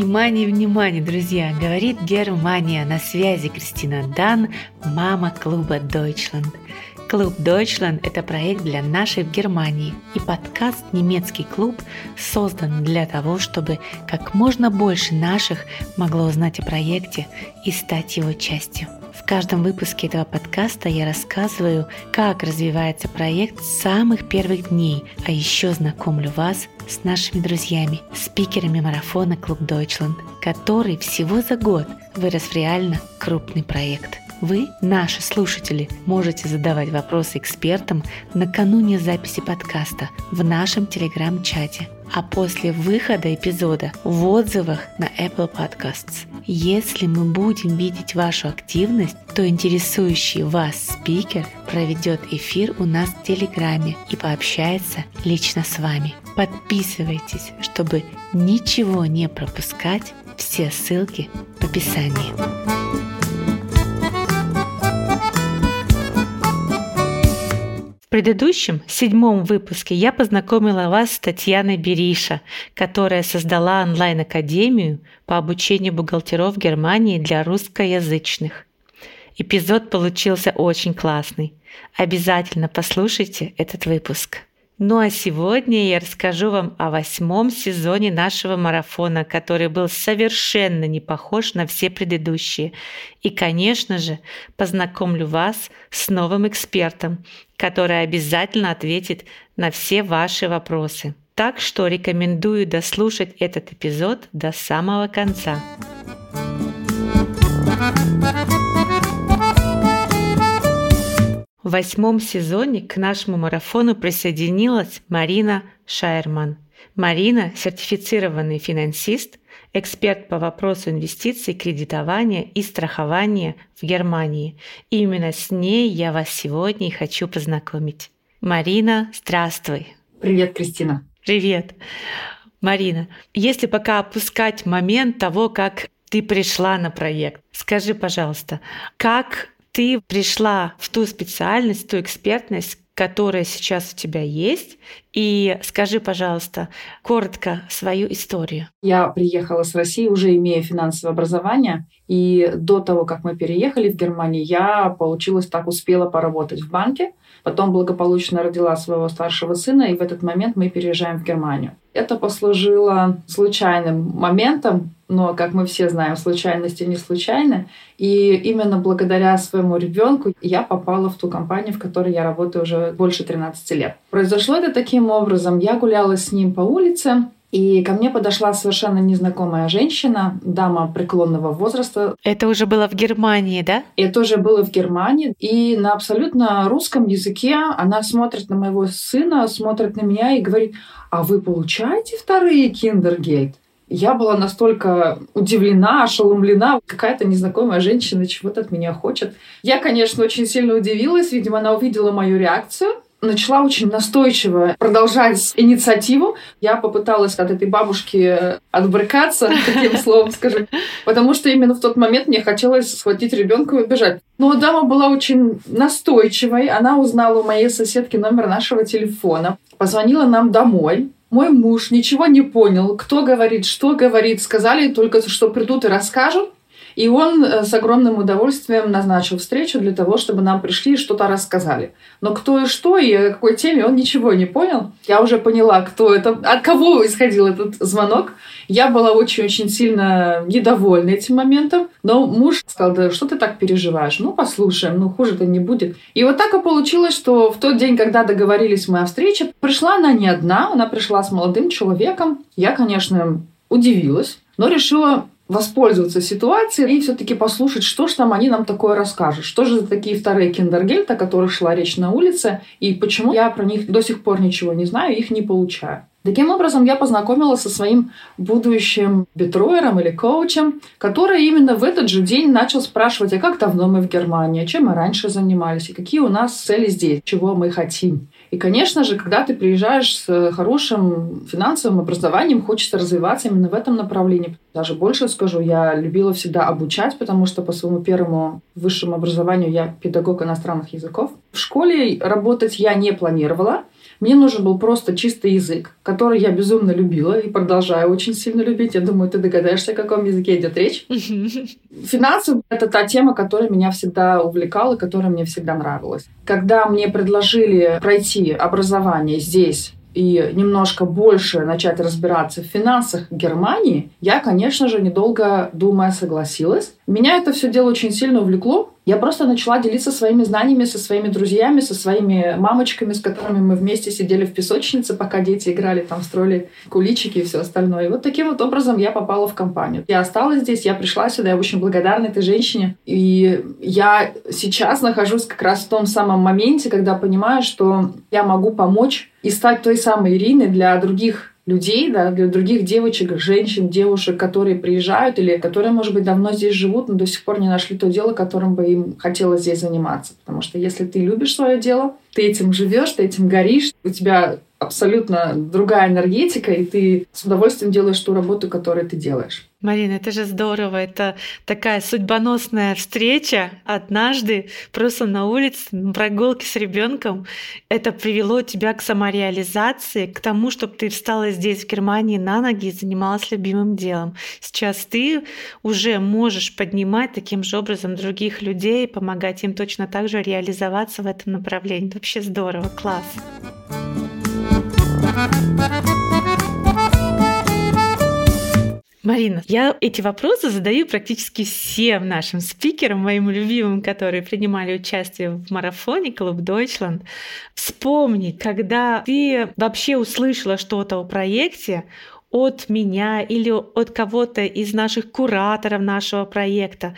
Внимание, внимание, друзья! Говорит Германия. На связи Кристина Дан, мама клуба Deutschland. Клуб Deutschland – это проект для нашей в Германии. И подкаст «Немецкий клуб» создан для того, чтобы как можно больше наших могло узнать о проекте и стать его частью. В каждом выпуске этого подкаста я рассказываю, как развивается проект с самых первых дней, а еще знакомлю вас с нашими друзьями, спикерами марафона Клуб Deutschland, который всего за год вырос в реально крупный проект. Вы, наши слушатели, можете задавать вопросы экспертам накануне записи подкаста в нашем телеграм-чате – а после выхода эпизода в отзывах на Apple Podcasts. Если мы будем видеть вашу активность, то интересующий вас спикер проведет эфир у нас в Телеграме и пообщается лично с вами. Подписывайтесь, чтобы ничего не пропускать. Все ссылки в описании. Предыдущем, седьмом выпуске я познакомила вас с Татьяной Бериша, которая создала онлайн-академию по обучению бухгалтеров Германии для русскоязычных. Эпизод получился очень классный. Обязательно послушайте этот выпуск. Ну а сегодня я расскажу вам о восьмом сезоне нашего марафона, который был совершенно не похож на все предыдущие. И, конечно же, познакомлю вас с новым экспертом, который обязательно ответит на все ваши вопросы. Так что рекомендую дослушать этот эпизод до самого конца. В восьмом сезоне к нашему марафону присоединилась Марина Шайерман. Марина – сертифицированный финансист, эксперт по вопросу инвестиций, кредитования и страхования в Германии. И именно с ней я вас сегодня и хочу познакомить. Марина, здравствуй. Привет, Кристина. Привет. Марина, если пока опускать момент того, как ты пришла на проект, скажи, пожалуйста, как ты пришла в ту специальность, ту экспертность, которая сейчас у тебя есть. И скажи, пожалуйста, коротко свою историю. Я приехала с России, уже имея финансовое образование. И до того, как мы переехали в Германию, я, получилось так, успела поработать в банке. Потом благополучно родила своего старшего сына, и в этот момент мы переезжаем в Германию. Это послужило случайным моментом, но, как мы все знаем, случайности не случайны. И именно благодаря своему ребенку я попала в ту компанию, в которой я работаю уже больше 13 лет. Произошло это таким образом. Я гуляла с ним по улице, и ко мне подошла совершенно незнакомая женщина, дама преклонного возраста. Это уже было в Германии, да? Это уже было в Германии. И на абсолютно русском языке она смотрит на моего сына, смотрит на меня и говорит, а вы получаете вторые киндергейт? Я была настолько удивлена, ошеломлена. Какая-то незнакомая женщина чего-то от меня хочет. Я, конечно, очень сильно удивилась. Видимо, она увидела мою реакцию начала очень настойчиво продолжать инициативу. Я попыталась от этой бабушки отбрыкаться, таким словом скажу, потому что именно в тот момент мне хотелось схватить ребенка и убежать. Но дама была очень настойчивой. Она узнала у моей соседки номер нашего телефона, позвонила нам домой. Мой муж ничего не понял, кто говорит, что говорит. Сказали только, что придут и расскажут. И он э, с огромным удовольствием назначил встречу для того, чтобы нам пришли и что-то рассказали. Но кто и что, и о какой теме, он ничего не понял. Я уже поняла, кто это, от кого исходил этот звонок. Я была очень-очень сильно недовольна этим моментом. Но муж сказал, да что ты так переживаешь? Ну, послушаем, ну, хуже-то не будет. И вот так и получилось, что в тот день, когда договорились мы о встрече, пришла она не одна, она пришла с молодым человеком. Я, конечно, удивилась, но решила воспользоваться ситуацией и все-таки послушать, что же там они нам такое расскажут. Что же за такие вторые киндергельт, о которых шла речь на улице, и почему я про них до сих пор ничего не знаю, их не получаю. Таким образом, я познакомилась со своим будущим битроером или коучем, который именно в этот же день начал спрашивать, а как давно мы в Германии, чем мы раньше занимались, и какие у нас цели здесь, чего мы хотим. И, конечно же, когда ты приезжаешь с хорошим финансовым образованием, хочется развиваться именно в этом направлении. Даже больше скажу, я любила всегда обучать, потому что по своему первому высшему образованию я педагог иностранных языков. В школе работать я не планировала, Мне нужен был просто чистый язык, который я безумно любила и продолжаю очень сильно любить. Я думаю, ты догадаешься, о каком языке идет речь. Финансы — это та тема, которая меня всегда увлекала, которая мне всегда нравилась. Когда мне предложили пройти образование здесь, и немножко больше начать разбираться в финансах Германии, я, конечно же, недолго думая согласилась. Меня это все дело очень сильно увлекло. Я просто начала делиться своими знаниями со своими друзьями, со своими мамочками, с которыми мы вместе сидели в песочнице, пока дети играли, там строили куличики и все остальное. И вот таким вот образом я попала в компанию. Я осталась здесь, я пришла сюда, я очень благодарна этой женщине. И я сейчас нахожусь как раз в том самом моменте, когда понимаю, что я могу помочь и стать той самой Ириной для других людей, да, для других девочек, женщин, девушек, которые приезжают или которые, может быть, давно здесь живут, но до сих пор не нашли то дело, которым бы им хотелось здесь заниматься. Потому что если ты любишь свое дело, ты этим живешь, ты этим горишь, у тебя абсолютно другая энергетика, и ты с удовольствием делаешь ту работу, которую ты делаешь. Марина, это же здорово. Это такая судьбоносная встреча однажды просто на улице, на прогулке с ребенком. Это привело тебя к самореализации, к тому, чтобы ты встала здесь, в Германии, на ноги и занималась любимым делом. Сейчас ты уже можешь поднимать таким же образом других людей, помогать им точно так же реализоваться в этом направлении. Вообще здорово, класс. Марина, я эти вопросы задаю практически всем нашим спикерам, моим любимым, которые принимали участие в марафоне Клуб Deutschland. Вспомни, когда ты вообще услышала что-то о проекте, от меня или от кого-то из наших кураторов нашего проекта.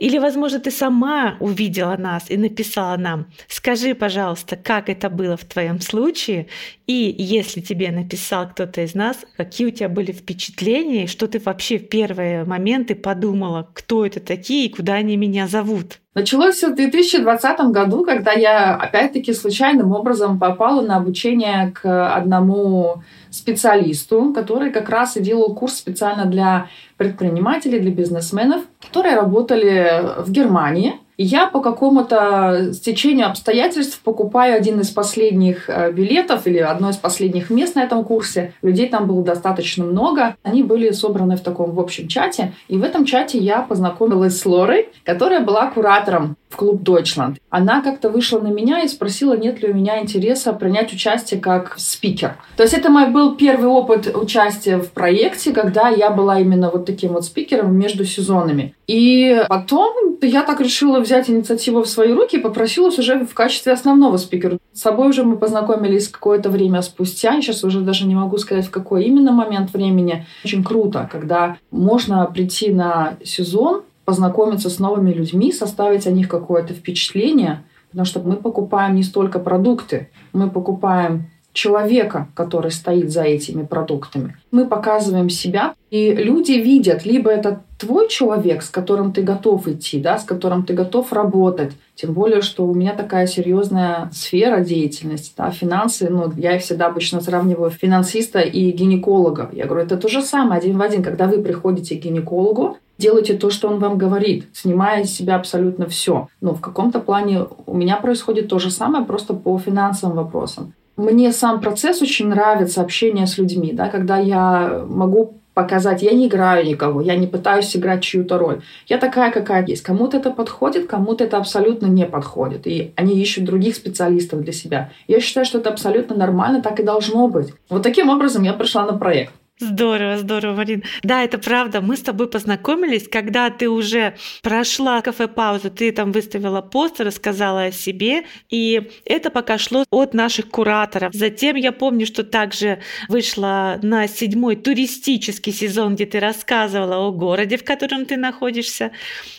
Или, возможно, ты сама увидела нас и написала нам. Скажи, пожалуйста, как это было в твоем случае, и если тебе написал кто-то из нас, какие у тебя были впечатления, что ты вообще в первые моменты подумала, кто это такие и куда они меня зовут. Началось все в 2020 году, когда я опять-таки случайным образом попала на обучение к одному специалисту, который как раз и делал курс специально для предпринимателей, для бизнесменов, которые работали в Германии. И я по какому-то стечению обстоятельств покупаю один из последних э, билетов или одно из последних мест на этом курсе. Людей там было достаточно много. Они были собраны в таком в общем чате. И в этом чате я познакомилась с Лорой, которая была куратором в клуб Deutschland. Она как-то вышла на меня и спросила, нет ли у меня интереса принять участие как спикер. То есть это мой был первый опыт участия в проекте, когда я была именно вот таким вот спикером между сезонами. И потом я так решила взять инициативу в свои руки и попросилась уже в качестве основного спикера. С собой уже мы познакомились какое-то время спустя. Я сейчас уже даже не могу сказать, в какой именно момент времени. Очень круто, когда можно прийти на сезон, познакомиться с новыми людьми, составить о них какое-то впечатление, потому что мы покупаем не столько продукты, мы покупаем человека, который стоит за этими продуктами. Мы показываем себя, и люди видят, либо это твой человек, с которым ты готов идти, да, с которым ты готов работать. Тем более, что у меня такая серьезная сфера деятельности, да, финансы. Ну, я их всегда обычно сравниваю финансиста и гинеколога. Я говорю, это то же самое, один в один, когда вы приходите к гинекологу, делайте то, что он вам говорит, снимая из себя абсолютно все. Но в каком-то плане у меня происходит то же самое, просто по финансовым вопросам мне сам процесс очень нравится, общение с людьми, да, когда я могу показать, я не играю никого, я не пытаюсь играть чью-то роль. Я такая, какая есть. Кому-то это подходит, кому-то это абсолютно не подходит. И они ищут других специалистов для себя. Я считаю, что это абсолютно нормально, так и должно быть. Вот таким образом я пришла на проект. Здорово, здорово, Марин. Да, это правда. Мы с тобой познакомились, когда ты уже прошла кафе-паузу, ты там выставила пост, рассказала о себе, и это пока шло от наших кураторов. Затем я помню, что также вышла на седьмой туристический сезон, где ты рассказывала о городе, в котором ты находишься.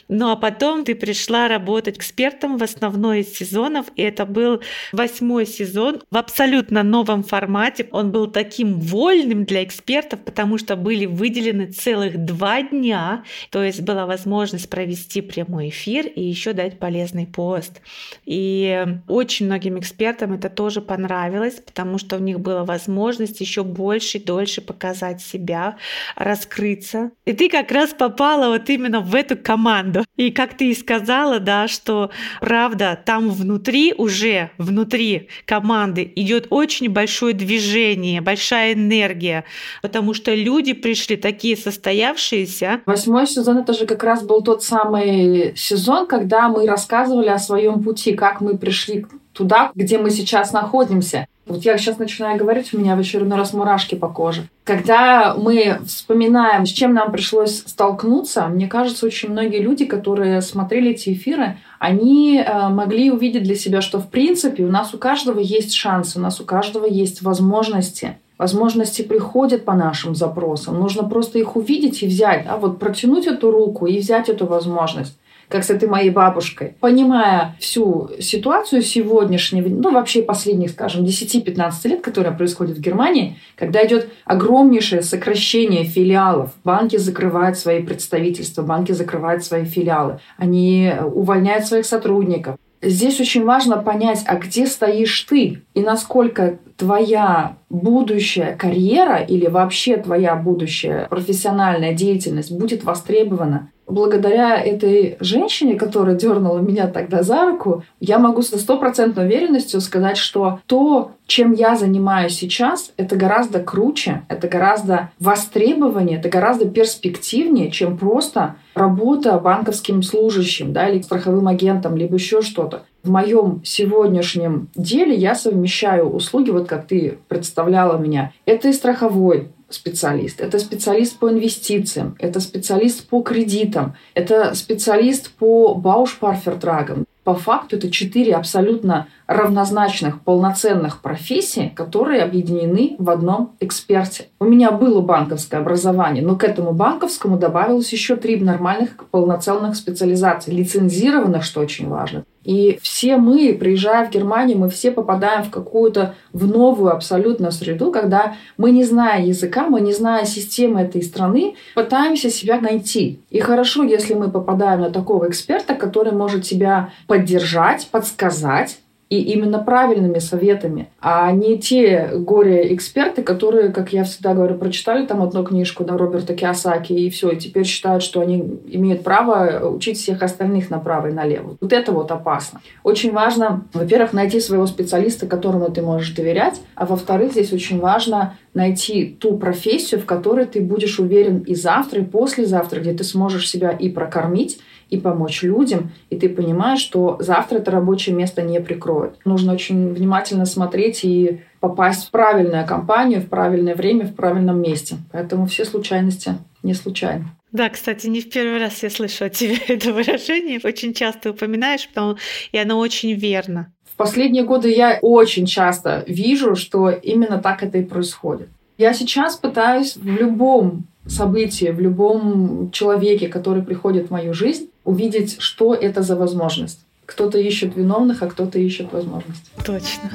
Ну а потом ты пришла работать экспертом в основной из сезонов, и это был восьмой сезон в абсолютно новом формате. Он был таким вольным для экспертов, экспертов, потому что были выделены целых два дня, то есть была возможность провести прямой эфир и еще дать полезный пост. И очень многим экспертам это тоже понравилось, потому что у них была возможность еще больше и дольше показать себя, раскрыться. И ты как раз попала вот именно в эту команду. И как ты и сказала, да, что правда, там внутри уже, внутри команды идет очень большое движение, большая энергия, потому что люди пришли такие состоявшиеся. Восьмой сезон это же как раз был тот самый сезон, когда мы рассказывали о своем пути, как мы пришли туда, где мы сейчас находимся. Вот я сейчас начинаю говорить, у меня в очередной раз мурашки по коже. Когда мы вспоминаем, с чем нам пришлось столкнуться, мне кажется, очень многие люди, которые смотрели эти эфиры, они э, могли увидеть для себя, что в принципе у нас у каждого есть шанс, у нас у каждого есть возможности. Возможности приходят по нашим запросам. Нужно просто их увидеть и взять, а вот протянуть эту руку и взять эту возможность как с этой моей бабушкой. Понимая всю ситуацию сегодняшнего, ну вообще последних, скажем, 10-15 лет, которая происходит в Германии, когда идет огромнейшее сокращение филиалов, банки закрывают свои представительства, банки закрывают свои филиалы, они увольняют своих сотрудников. Здесь очень важно понять, а где стоишь ты и насколько твоя будущая карьера или вообще твоя будущая профессиональная деятельность будет востребована благодаря этой женщине, которая дернула меня тогда за руку, я могу с стопроцентной уверенностью сказать, что то, чем я занимаюсь сейчас, это гораздо круче, это гораздо востребованнее, это гораздо перспективнее, чем просто работа банковским служащим да, или страховым агентом, либо еще что-то. В моем сегодняшнем деле я совмещаю услуги, вот как ты представляла меня. Это и страховой специалист, это специалист по инвестициям, это специалист по кредитам, это специалист по баушпарфертрагам. По факту это четыре абсолютно равнозначных, полноценных профессий, которые объединены в одном эксперте. У меня было банковское образование, но к этому банковскому добавилось еще три нормальных полноценных специализаций, лицензированных, что очень важно. И все мы, приезжая в Германию, мы все попадаем в какую-то в новую абсолютно среду, когда мы, не зная языка, мы, не зная системы этой страны, пытаемся себя найти. И хорошо, если мы попадаем на такого эксперта, который может себя поддержать, подсказать, и именно правильными советами, а не те горе-эксперты, которые, как я всегда говорю, прочитали там одну книжку да, Роберта Киосаки и все, и теперь считают, что они имеют право учить всех остальных направо и налево. Вот это вот опасно. Очень важно, во-первых, найти своего специалиста, которому ты можешь доверять, а во-вторых, здесь очень важно найти ту профессию, в которой ты будешь уверен и завтра, и послезавтра, где ты сможешь себя и прокормить, и помочь людям, и ты понимаешь, что завтра это рабочее место не прикроет. Нужно очень внимательно смотреть и попасть в правильную компанию, в правильное время, в правильном месте. Поэтому все случайности не случайны. Да, кстати, не в первый раз я слышу от тебя это выражение. Очень часто упоминаешь, потому и оно очень верно. В последние годы я очень часто вижу, что именно так это и происходит. Я сейчас пытаюсь в любом событии, в любом человеке, который приходит в мою жизнь, увидеть, что это за возможность. Кто-то ищет виновных, а кто-то ищет возможность. Точно.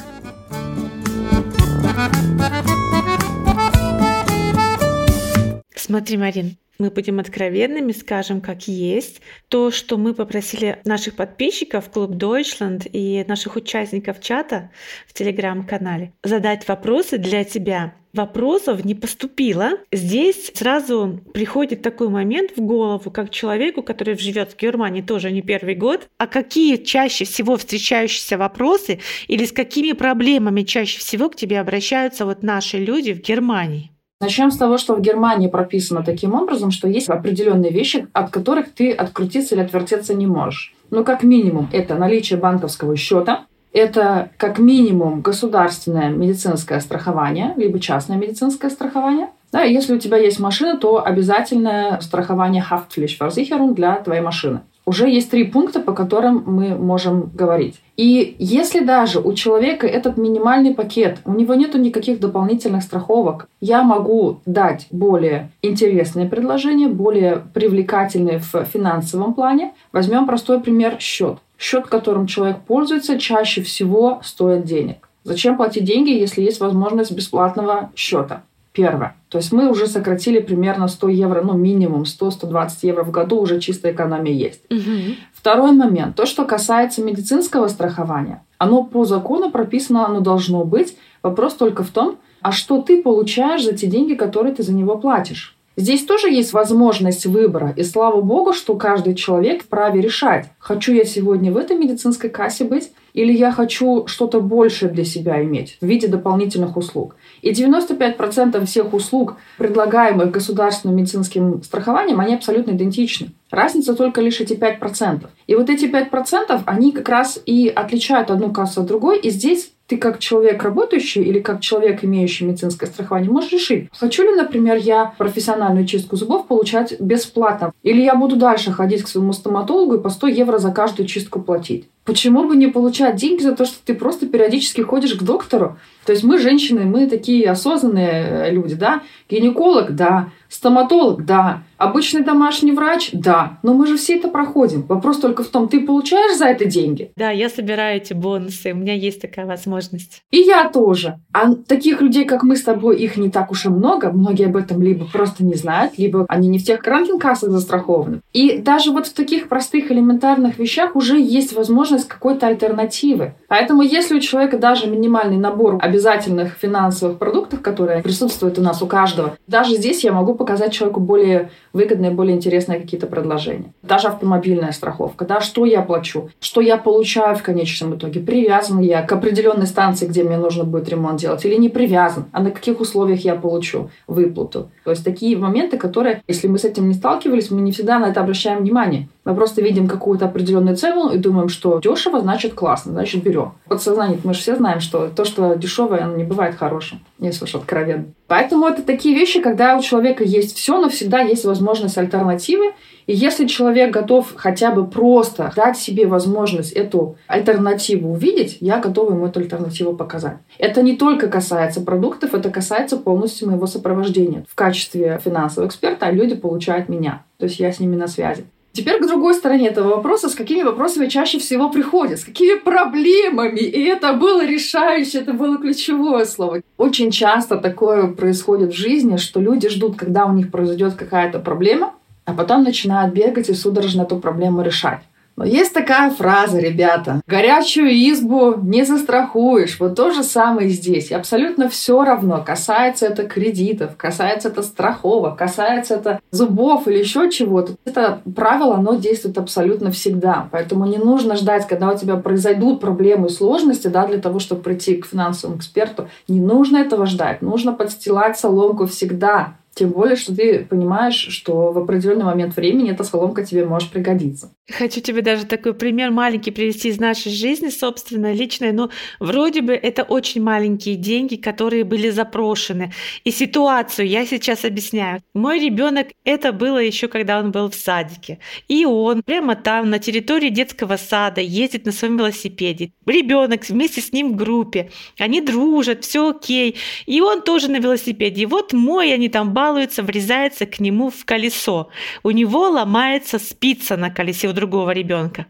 Смотри, Марин, мы будем откровенными, скажем, как есть. То, что мы попросили наших подписчиков, Клуб Deutschland и наших участников чата в Телеграм-канале задать вопросы для тебя. Вопросов не поступило. Здесь сразу приходит такой момент в голову, как человеку, который живет в Германии тоже не первый год, а какие чаще всего встречающиеся вопросы или с какими проблемами чаще всего к тебе обращаются вот наши люди в Германии? Начнем с того, что в Германии прописано таким образом, что есть определенные вещи, от которых ты открутиться или отвертеться не можешь. Ну, как минимум, это наличие банковского счета, это как минимум государственное медицинское страхование, либо частное медицинское страхование. Да, если у тебя есть машина, то обязательное страхование Haftpflichtversicherung для твоей машины уже есть три пункта, по которым мы можем говорить. И если даже у человека этот минимальный пакет, у него нету никаких дополнительных страховок, я могу дать более интересные предложения, более привлекательные в финансовом плане. Возьмем простой пример счет. Счет, которым человек пользуется, чаще всего стоит денег. Зачем платить деньги, если есть возможность бесплатного счета? Первое. То есть мы уже сократили примерно 100 евро, ну минимум 100-120 евро в году уже чистая экономия есть. Мгм. Второй момент. То, что касается медицинского страхования. Оно по закону прописано, оно должно быть. Вопрос только в том, а что ты получаешь за те деньги, которые ты за него платишь. Здесь тоже есть возможность выбора. И слава богу, что каждый человек вправе решать, хочу я сегодня в этой медицинской кассе быть, или я хочу что-то большее для себя иметь в виде дополнительных услуг. И 95% всех услуг, предлагаемых государственным медицинским страхованием, они абсолютно идентичны. Разница только лишь эти 5%. И вот эти 5%, они как раз и отличают одну кассу от другой. И здесь ты как человек работающий или как человек, имеющий медицинское страхование, можешь решить, хочу ли, например, я профессиональную чистку зубов получать бесплатно, или я буду дальше ходить к своему стоматологу и по 100 евро за каждую чистку платить. Почему бы не получать деньги за то, что ты просто периодически ходишь к доктору? То есть мы, женщины, мы такие осознанные э, люди, да? Гинеколог, да. Стоматолог, да. Обычный домашний врач, да. Но мы же все это проходим. Вопрос только в том, ты получаешь за это деньги? Да, я собираю эти бонусы, у меня есть такая возможность. И я тоже. А таких людей, как мы с тобой, их не так уж и много. Многие об этом либо просто не знают, либо они не в тех кранкинг-кассах застрахованы. И даже вот в таких простых элементарных вещах уже есть возможность какой-то альтернативы. Поэтому если у человека даже минимальный набор обязательных финансовых продуктов, которые присутствуют у нас у каждого, даже здесь я могу показать человеку более выгодные, более интересные какие-то предложения. Даже автомобильная страховка, да, что я плачу, что я получаю в конечном итоге, привязан я к определенной станции, где мне нужно будет ремонт делать, или не привязан, а на каких условиях я получу выплату. То есть такие моменты, которые, если мы с этим не сталкивались, мы не всегда на это обращаем внимание. Мы просто видим какую-то определенную цену и думаем, что дешево, значит классно, значит берем. Подсознание, мы же все знаем, что то, что дешевое, оно не бывает хорошим, если уж откровенно. Поэтому это такие вещи, когда у человека есть все, но всегда есть возможность альтернативы. И если человек готов хотя бы просто дать себе возможность эту альтернативу увидеть, я готова ему эту альтернативу показать. Это не только касается продуктов, это касается полностью моего сопровождения. В качестве финансового эксперта люди получают меня. То есть я с ними на связи. Теперь к другой стороне этого вопроса, с какими вопросами чаще всего приходят, с какими проблемами. И это было решающее, это было ключевое слово. Очень часто такое происходит в жизни, что люди ждут, когда у них произойдет какая-то проблема, а потом начинают бегать и судорожно эту проблему решать. Но есть такая фраза, ребята. Горячую избу не застрахуешь. Вот то же самое здесь. И абсолютно все равно. Касается это кредитов, касается это страховок, касается это зубов или еще чего-то. Это правило, оно действует абсолютно всегда. Поэтому не нужно ждать, когда у тебя произойдут проблемы и сложности, да, для того, чтобы прийти к финансовому эксперту. Не нужно этого ждать. Нужно подстилать соломку всегда. Тем более, что ты понимаешь, что в определенный момент времени эта соломка тебе может пригодиться. Хочу тебе даже такой пример маленький привести из нашей жизни, собственно, личной. Но вроде бы это очень маленькие деньги, которые были запрошены. И ситуацию я сейчас объясняю. Мой ребенок это было еще когда он был в садике. И он прямо там, на территории детского сада, ездит на своем велосипеде. Ребенок вместе с ним в группе. Они дружат, все окей. И он тоже на велосипеде. И вот мой, они там балуются, врезается к нему в колесо. У него ломается спица на колесе у другого ребенка.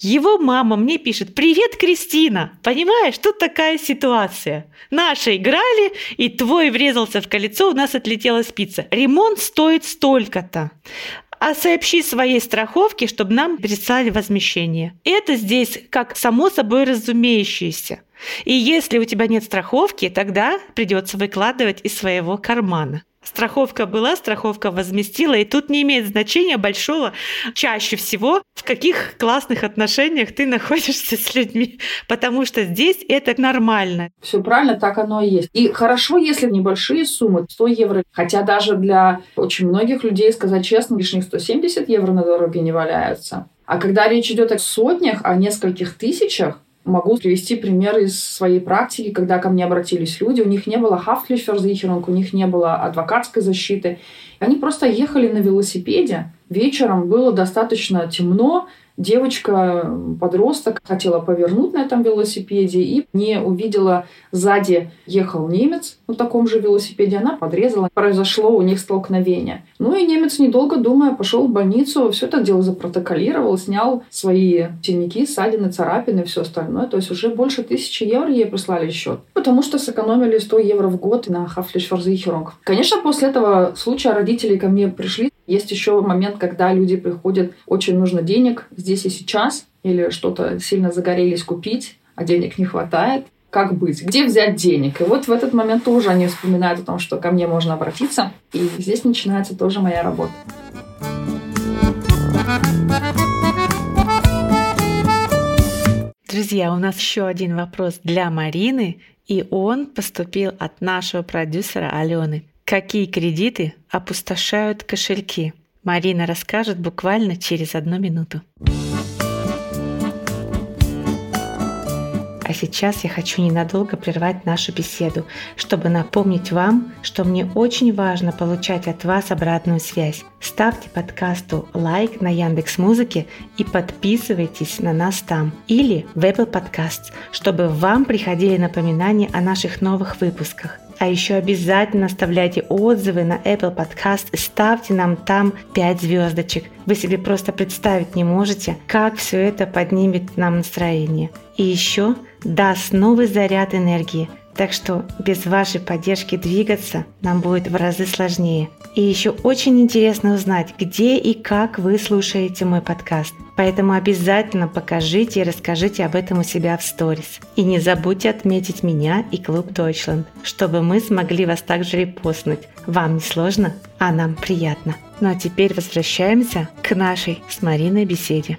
Его мама мне пишет, привет, Кристина, понимаешь, тут такая ситуация. Наши играли, и твой врезался в колесо, у нас отлетела спица. Ремонт стоит столько-то а сообщи своей страховке, чтобы нам прислали возмещение. Это здесь как само собой разумеющееся. И если у тебя нет страховки, тогда придется выкладывать из своего кармана. Страховка была, страховка возместила, и тут не имеет значения большого чаще всего, в каких классных отношениях ты находишься с людьми, потому что здесь это нормально. Все правильно, так оно и есть. И хорошо, если небольшие суммы, 100 евро, хотя даже для очень многих людей, сказать честно, лишних 170 евро на дороге не валяются. А когда речь идет о сотнях, о нескольких тысячах, Могу привести пример из своей практики, когда ко мне обратились люди, у них не было Haftpflichtversicherung, у них не было адвокатской защиты. Они просто ехали на велосипеде вечером было достаточно темно, девочка, подросток, хотела повернуть на этом велосипеде и не увидела сзади ехал немец на таком же велосипеде, она подрезала, произошло у них столкновение. Ну и немец, недолго думая, пошел в больницу, все это дело запротоколировал, снял свои синяки, ссадины, царапины, все остальное. То есть уже больше тысячи евро ей прислали счет, потому что сэкономили 100 евро в год на Хафлишфорзихерунг. Конечно, после этого случая родители ко мне пришли. Есть еще момент, когда люди приходят, очень нужно денег здесь и сейчас, или что-то сильно загорелись купить, а денег не хватает как быть, где взять денег. И вот в этот момент тоже они вспоминают о том, что ко мне можно обратиться. И здесь начинается тоже моя работа. Друзья, у нас еще один вопрос для Марины, и он поступил от нашего продюсера Алены. Какие кредиты опустошают кошельки? Марина расскажет буквально через одну минуту. А сейчас я хочу ненадолго прервать нашу беседу, чтобы напомнить вам, что мне очень важно получать от вас обратную связь. Ставьте подкасту лайк на Яндекс Музыке и подписывайтесь на нас там или в Apple Podcasts, чтобы вам приходили напоминания о наших новых выпусках. А еще обязательно оставляйте отзывы на Apple Podcast ставьте нам там 5 звездочек. Вы себе просто представить не можете, как все это поднимет нам настроение. И еще даст новый заряд энергии. Так что без вашей поддержки двигаться нам будет в разы сложнее. И еще очень интересно узнать, где и как вы слушаете мой подкаст. Поэтому обязательно покажите и расскажите об этом у себя в сторис. И не забудьте отметить меня и клуб Deutschland, чтобы мы смогли вас также репостнуть. Вам не сложно, а нам приятно. Ну а теперь возвращаемся к нашей с Мариной беседе.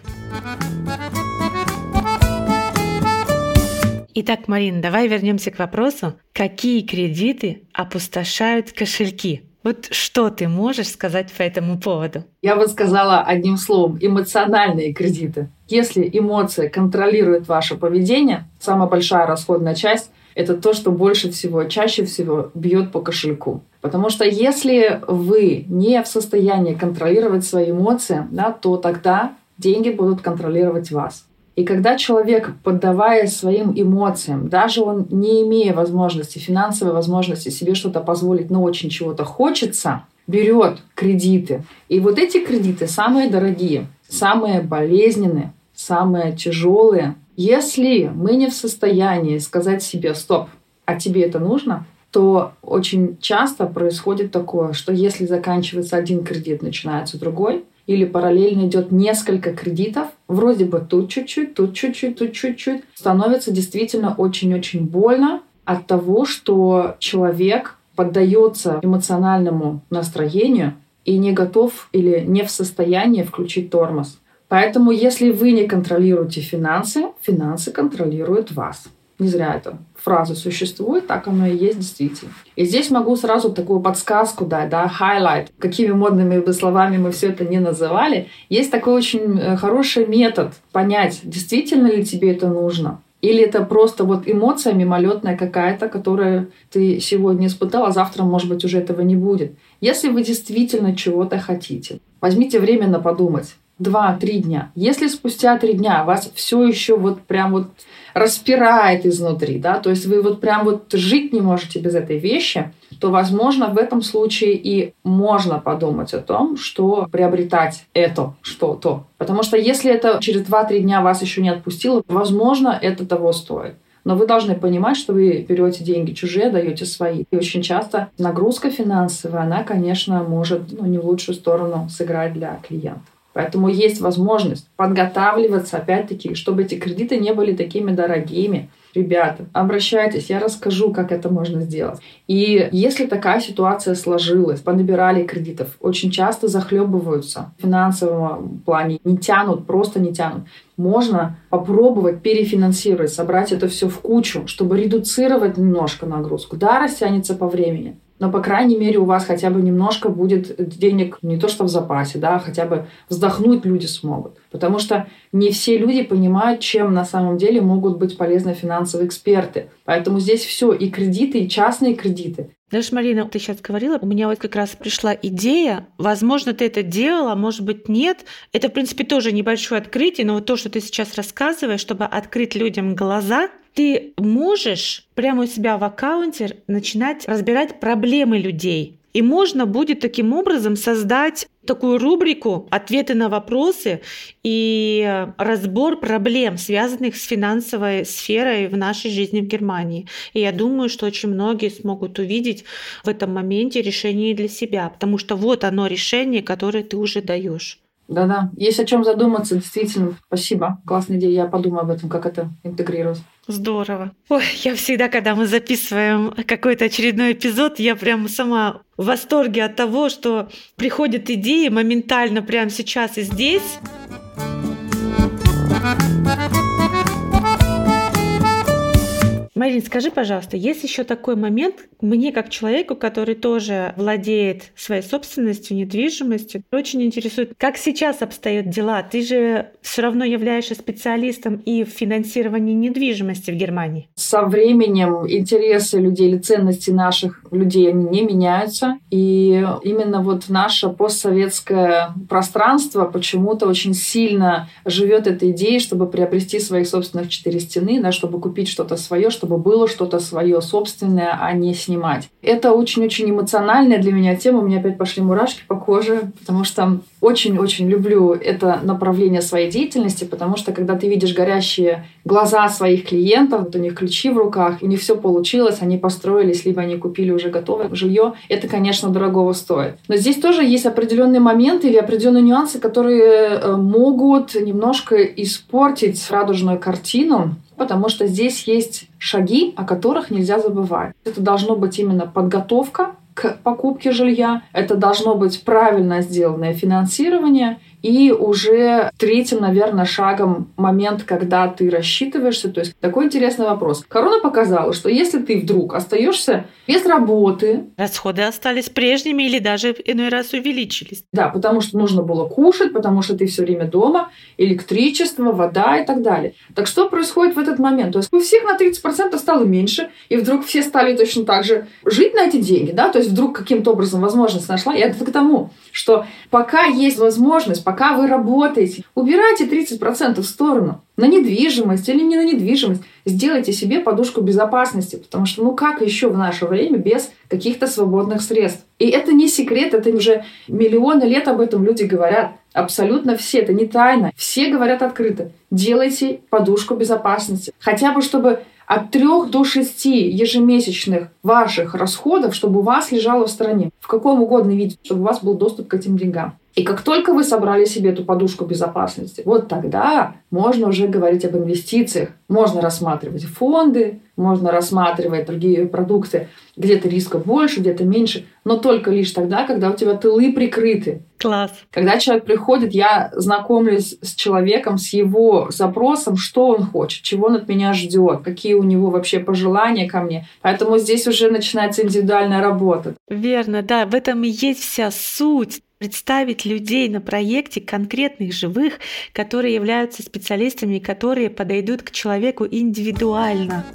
Итак, Марин, давай вернемся к вопросу, какие кредиты опустошают кошельки? Вот что ты можешь сказать по этому поводу? Я бы сказала одним словом, эмоциональные кредиты. Если эмоции контролируют ваше поведение, самая большая расходная часть – это то, что больше всего, чаще всего бьет по кошельку. Потому что если вы не в состоянии контролировать свои эмоции, да, то тогда деньги будут контролировать вас. И когда человек, поддаваясь своим эмоциям, даже он не имея возможности, финансовой возможности себе что-то позволить, но очень чего-то хочется, берет кредиты. И вот эти кредиты самые дорогие, самые болезненные, самые тяжелые. Если мы не в состоянии сказать себе «стоп», а тебе это нужно, то очень часто происходит такое, что если заканчивается один кредит, начинается другой, или параллельно идет несколько кредитов, вроде бы тут чуть-чуть, тут чуть-чуть, тут чуть-чуть, становится действительно очень-очень больно от того, что человек поддается эмоциональному настроению и не готов или не в состоянии включить тормоз. Поэтому, если вы не контролируете финансы, финансы контролируют вас. Не зря эта фраза существует, так оно и есть действительно. И здесь могу сразу такую подсказку дать, да, highlight, какими модными бы словами мы все это не называли. Есть такой очень э, хороший метод понять, действительно ли тебе это нужно. Или это просто вот эмоция мимолетная какая-то, которую ты сегодня испытал, а завтра, может быть, уже этого не будет. Если вы действительно чего-то хотите, возьмите время на подумать. Два-три дня. Если спустя три дня вас все еще вот прям вот распирает изнутри, да, то есть вы вот прям вот жить не можете без этой вещи, то, возможно, в этом случае и можно подумать о том, что приобретать это что-то. Потому что если это через 2-3 дня вас еще не отпустило, возможно, это того стоит. Но вы должны понимать, что вы берете деньги чужие, даете свои. И очень часто нагрузка финансовая, она, конечно, может ну, не в лучшую сторону сыграть для клиента. Поэтому есть возможность подготавливаться, опять-таки, чтобы эти кредиты не были такими дорогими. Ребята, обращайтесь, я расскажу, как это можно сделать. И если такая ситуация сложилась, понабирали кредитов, очень часто захлебываются в финансовом плане, не тянут, просто не тянут. Можно попробовать перефинансировать, собрать это все в кучу, чтобы редуцировать немножко нагрузку. Да, растянется по времени, но, по крайней мере, у вас хотя бы немножко будет денег не то что в запасе, да, а хотя бы вздохнуть люди смогут. Потому что не все люди понимают, чем на самом деле могут быть полезны финансовые эксперты. Поэтому здесь все и кредиты, и частные кредиты. Знаешь, Марина, ты сейчас говорила, у меня вот как раз пришла идея, возможно, ты это делала, может быть, нет. Это, в принципе, тоже небольшое открытие, но вот то, что ты сейчас рассказываешь, чтобы открыть людям глаза, ты можешь прямо у себя в аккаунте начинать разбирать проблемы людей. И можно будет таким образом создать такую рубрику «Ответы на вопросы» и разбор проблем, связанных с финансовой сферой в нашей жизни в Германии. И я думаю, что очень многие смогут увидеть в этом моменте решение для себя, потому что вот оно решение, которое ты уже даешь. Да-да, есть о чем задуматься, действительно. Спасибо. Классная идея. Я подумаю об этом, как это интегрировать. Здорово. Ой, я всегда, когда мы записываем какой-то очередной эпизод, я прям сама в восторге от того, что приходят идеи моментально прямо сейчас и здесь. Марин, скажи, пожалуйста, есть еще такой момент, мне как человеку, который тоже владеет своей собственностью, недвижимостью, очень интересует, как сейчас обстоят дела. Ты же все равно являешься специалистом и в финансировании недвижимости в Германии. Со временем интересы людей или ценности наших людей, они не меняются. И именно вот наше постсоветское пространство почему-то очень сильно живет этой идеей, чтобы приобрести своих собственных четыре стены, да, чтобы купить что-то свое, чтобы чтобы было что-то свое собственное, а не снимать. Это очень-очень эмоциональная для меня тема. У меня опять пошли мурашки по коже, потому что очень-очень люблю это направление своей деятельности, потому что когда ты видишь горящие глаза своих клиентов, вот у них ключи в руках, у них все получилось, они построились, либо они купили уже готовое жилье, это, конечно, дорогого стоит. Но здесь тоже есть определенные моменты или определенные нюансы, которые э, могут немножко испортить радужную картину, потому что здесь есть шаги, о которых нельзя забывать. Это должно быть именно подготовка к покупке жилья, это должно быть правильно сделанное финансирование, и уже третьим, наверное, шагом момент, когда ты рассчитываешься. То есть такой интересный вопрос. Корона показала, что если ты вдруг остаешься без работы... Расходы остались прежними или даже иной раз увеличились. Да, потому что нужно было кушать, потому что ты все время дома, электричество, вода и так далее. Так что происходит в этот момент? То есть у всех на 30% стало меньше, и вдруг все стали точно так же жить на эти деньги, да, то есть вдруг каким-то образом возможность нашла. И это к тому, что пока есть возможность, пока вы работаете, убирайте 30% в сторону на недвижимость или не на недвижимость. Сделайте себе подушку безопасности, потому что ну как еще в наше время без каких-то свободных средств? И это не секрет, это уже миллионы лет об этом люди говорят. Абсолютно все, это не тайна. Все говорят открыто. Делайте подушку безопасности. Хотя бы, чтобы от 3 до 6 ежемесячных ваших расходов, чтобы у вас лежало в стороне, в каком угодно виде, чтобы у вас был доступ к этим деньгам. И как только вы собрали себе эту подушку безопасности, вот тогда можно уже говорить об инвестициях. Можно рассматривать фонды, можно рассматривать другие продукты. Где-то риска больше, где-то меньше, но только лишь тогда, когда у тебя тылы прикрыты. Класс. Когда человек приходит, я знакомлюсь с человеком, с его запросом, что он хочет, чего он от меня ждет, какие у него вообще пожелания ко мне. Поэтому здесь уже начинается индивидуальная работа. Верно, да, в этом и есть вся суть представить людей на проекте, конкретных живых, которые являются специалистами, которые подойдут к человеку индивидуально.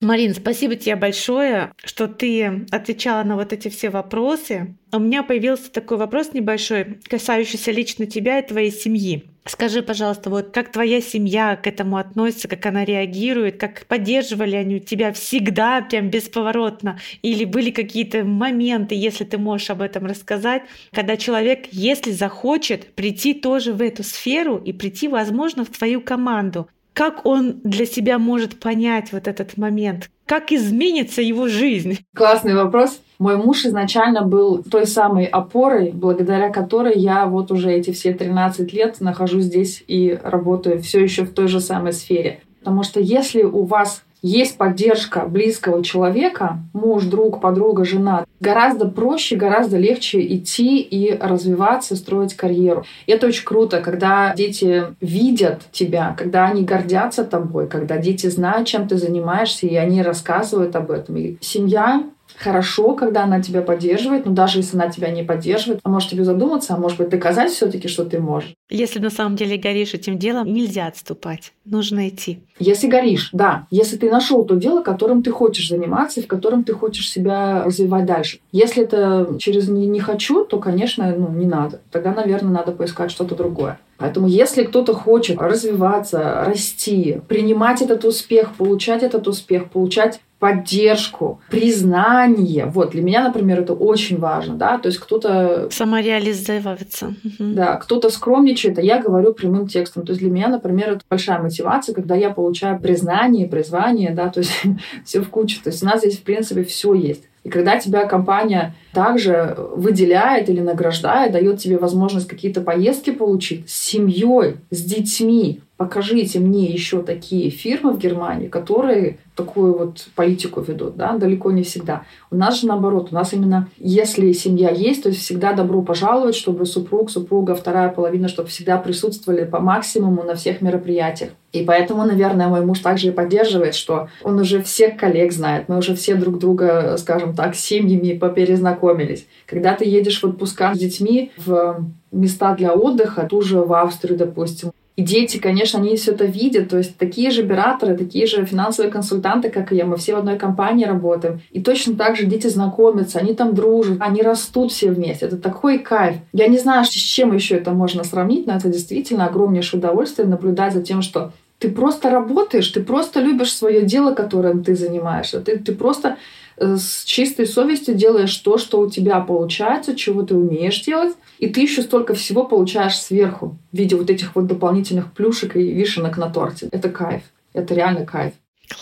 Марин, спасибо тебе большое, что ты отвечала на вот эти все вопросы. У меня появился такой вопрос небольшой, касающийся лично тебя и твоей семьи. Скажи, пожалуйста, вот как твоя семья к этому относится, как она реагирует, как поддерживали они тебя всегда, прям бесповоротно, или были какие-то моменты, если ты можешь об этом рассказать, когда человек, если захочет, прийти тоже в эту сферу и прийти, возможно, в твою команду, как он для себя может понять вот этот момент? Как изменится его жизнь? Классный вопрос. Мой муж изначально был той самой опорой, благодаря которой я вот уже эти все 13 лет нахожусь здесь и работаю все еще в той же самой сфере. Потому что если у вас есть поддержка близкого человека, муж, друг, подруга, жена, гораздо проще, гораздо легче идти и развиваться, строить карьеру. И это очень круто, когда дети видят тебя, когда они гордятся тобой, когда дети знают, чем ты занимаешься, и они рассказывают об этом. И семья хорошо, когда она тебя поддерживает, но даже если она тебя не поддерживает, она может тебе задуматься, а может быть доказать все-таки, что ты можешь. Если на самом деле горишь этим делом, нельзя отступать, нужно идти. Если горишь, да. Если ты нашел то дело, которым ты хочешь заниматься, в котором ты хочешь себя развивать дальше. Если это через не, не хочу, то, конечно, ну, не надо. Тогда, наверное, надо поискать что-то другое. Поэтому если кто-то хочет развиваться, расти, принимать этот успех, получать этот успех, получать поддержку, признание. Вот для меня, например, это очень важно, да, то есть кто-то... Самореализовываться. Да, кто-то скромничает, а я говорю прямым текстом. То есть для меня, например, это большая мотивация, когда я получаю признание, призвание, да, то есть все в кучу. То есть у нас здесь, в принципе, все есть. И когда тебя компания также выделяет или награждает, дает тебе возможность какие-то поездки получить с семьей, с детьми, покажите мне еще такие фирмы в Германии, которые такую вот политику ведут, да, далеко не всегда. У нас же наоборот, у нас именно, если семья есть, то есть всегда добро пожаловать, чтобы супруг, супруга, вторая половина, чтобы всегда присутствовали по максимуму на всех мероприятиях. И поэтому, наверное, мой муж также и поддерживает, что он уже всех коллег знает, мы уже все друг друга, скажем так, семьями поперезнакомились. Когда ты едешь в отпуска с детьми в места для отдыха, ту же в Австрию, допустим, и дети, конечно, они все это видят. То есть такие же операторы, такие же финансовые консультанты, как и я. Мы все в одной компании работаем. И точно так же дети знакомятся, они там дружат, они растут все вместе. Это такой кайф. Я не знаю, с чем еще это можно сравнить, но это действительно огромнейшее удовольствие наблюдать за тем, что ты просто работаешь, ты просто любишь свое дело, которым ты занимаешься. Ты, ты просто с чистой совестью делаешь то, что у тебя получается, чего ты умеешь делать, и ты еще столько всего получаешь сверху в виде вот этих вот дополнительных плюшек и вишенок на торте. Это кайф. Это реально кайф.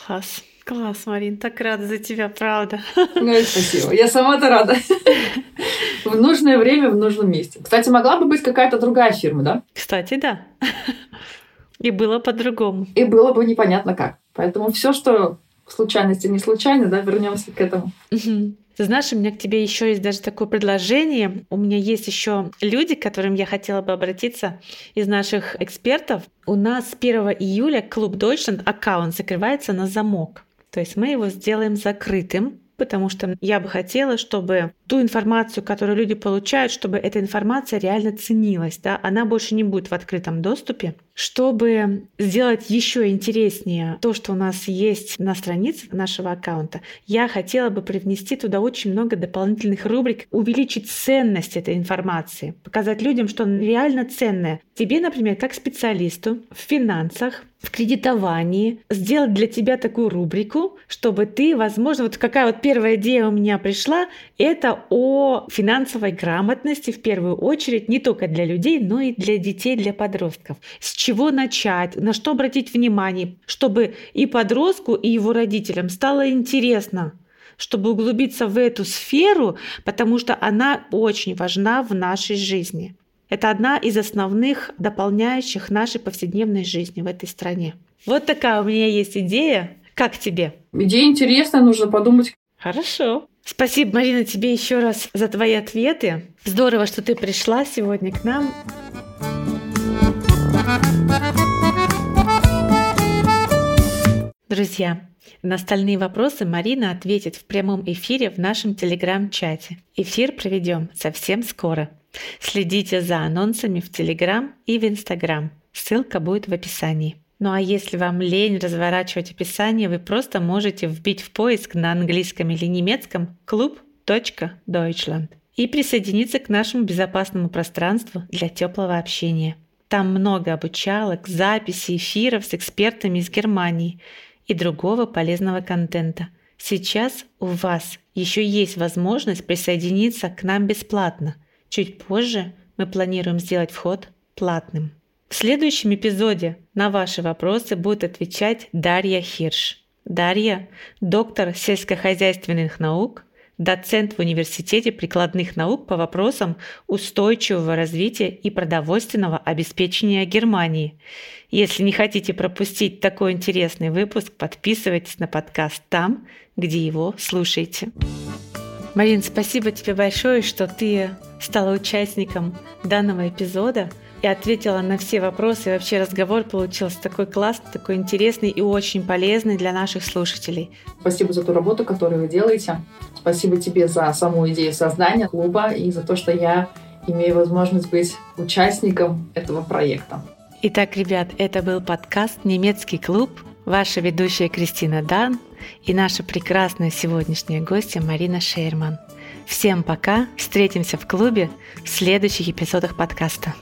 Класс. Класс, Марин, так рада за тебя, правда. Ну и спасибо. Я сама-то рада. В нужное время, в нужном месте. Кстати, могла бы быть какая-то другая фирма, да? Кстати, да. И было по-другому. И было бы непонятно как. Поэтому все, что случайности не случайно, да, вернемся к этому. Ты знаешь, у меня к тебе еще есть даже такое предложение. У меня есть еще люди, к которым я хотела бы обратиться из наших экспертов. У нас с 1 июля клуб Deutschland аккаунт закрывается на замок. То есть мы его сделаем закрытым, потому что я бы хотела, чтобы ту информацию, которую люди получают, чтобы эта информация реально ценилась, да, она больше не будет в открытом доступе. Чтобы сделать еще интереснее то, что у нас есть на странице нашего аккаунта, я хотела бы привнести туда очень много дополнительных рубрик, увеличить ценность этой информации, показать людям, что она реально ценная. Тебе, например, как специалисту в финансах, в кредитовании, сделать для тебя такую рубрику, чтобы ты, возможно, вот какая вот первая идея у меня пришла, это о финансовой грамотности в первую очередь, не только для людей, но и для детей, для подростков. С чего начать, на что обратить внимание, чтобы и подростку, и его родителям стало интересно чтобы углубиться в эту сферу, потому что она очень важна в нашей жизни. Это одна из основных дополняющих нашей повседневной жизни в этой стране. Вот такая у меня есть идея. Как тебе? Идея интересная, нужно подумать. Хорошо. Спасибо, Марина, тебе еще раз за твои ответы. Здорово, что ты пришла сегодня к нам. Друзья, на остальные вопросы Марина ответит в прямом эфире в нашем телеграм-чате. Эфир проведем совсем скоро. Следите за анонсами в Телеграм и в Инстаграм. Ссылка будет в описании. Ну а если вам лень разворачивать описание, вы просто можете вбить в поиск на английском или немецком club.deutschland и присоединиться к нашему безопасному пространству для теплого общения. Там много обучалок, записей, эфиров с экспертами из Германии и другого полезного контента. Сейчас у вас еще есть возможность присоединиться к нам бесплатно – Чуть позже мы планируем сделать вход платным. В следующем эпизоде на ваши вопросы будет отвечать Дарья Хирш. Дарья – доктор сельскохозяйственных наук, доцент в Университете прикладных наук по вопросам устойчивого развития и продовольственного обеспечения Германии. Если не хотите пропустить такой интересный выпуск, подписывайтесь на подкаст там, где его слушаете. Марин, спасибо тебе большое, что ты стала участником данного эпизода и ответила на все вопросы. И вообще разговор получился такой классный, такой интересный и очень полезный для наших слушателей. Спасибо за ту работу, которую вы делаете. Спасибо тебе за саму идею создания клуба и за то, что я имею возможность быть участником этого проекта. Итак, ребят, это был подкаст «Немецкий клуб». Ваша ведущая Кристина Дан и наша прекрасная сегодняшняя гостья Марина Шейерман. Всем пока, встретимся в клубе в следующих эпизодах подкаста.